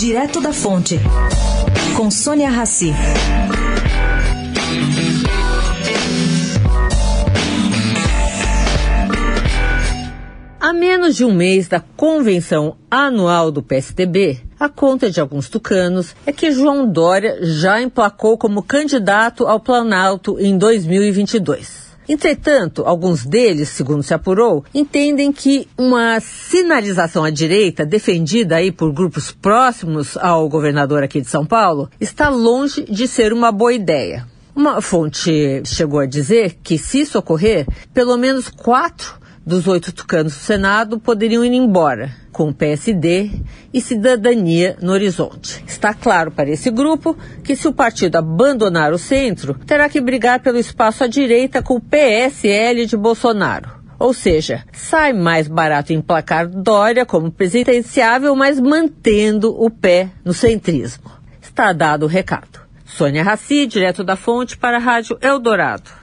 Direto da Fonte, com Sônia Rassi. A menos de um mês da convenção anual do PSDB, a conta de alguns tucanos é que João Dória já emplacou como candidato ao Planalto em 2022. Entretanto, alguns deles, segundo se apurou, entendem que uma sinalização à direita, defendida aí por grupos próximos ao governador aqui de São Paulo, está longe de ser uma boa ideia. Uma fonte chegou a dizer que, se isso ocorrer, pelo menos quatro dos oito tucanos do Senado poderiam ir embora, com PSD e cidadania no horizonte. Está claro para esse grupo que, se o partido abandonar o centro, terá que brigar pelo espaço à direita com o PSL de Bolsonaro. Ou seja, sai mais barato emplacar Dória como presidenciável, mas mantendo o pé no centrismo. Está dado o recado. Sônia Raci, direto da fonte para a Rádio Eldorado.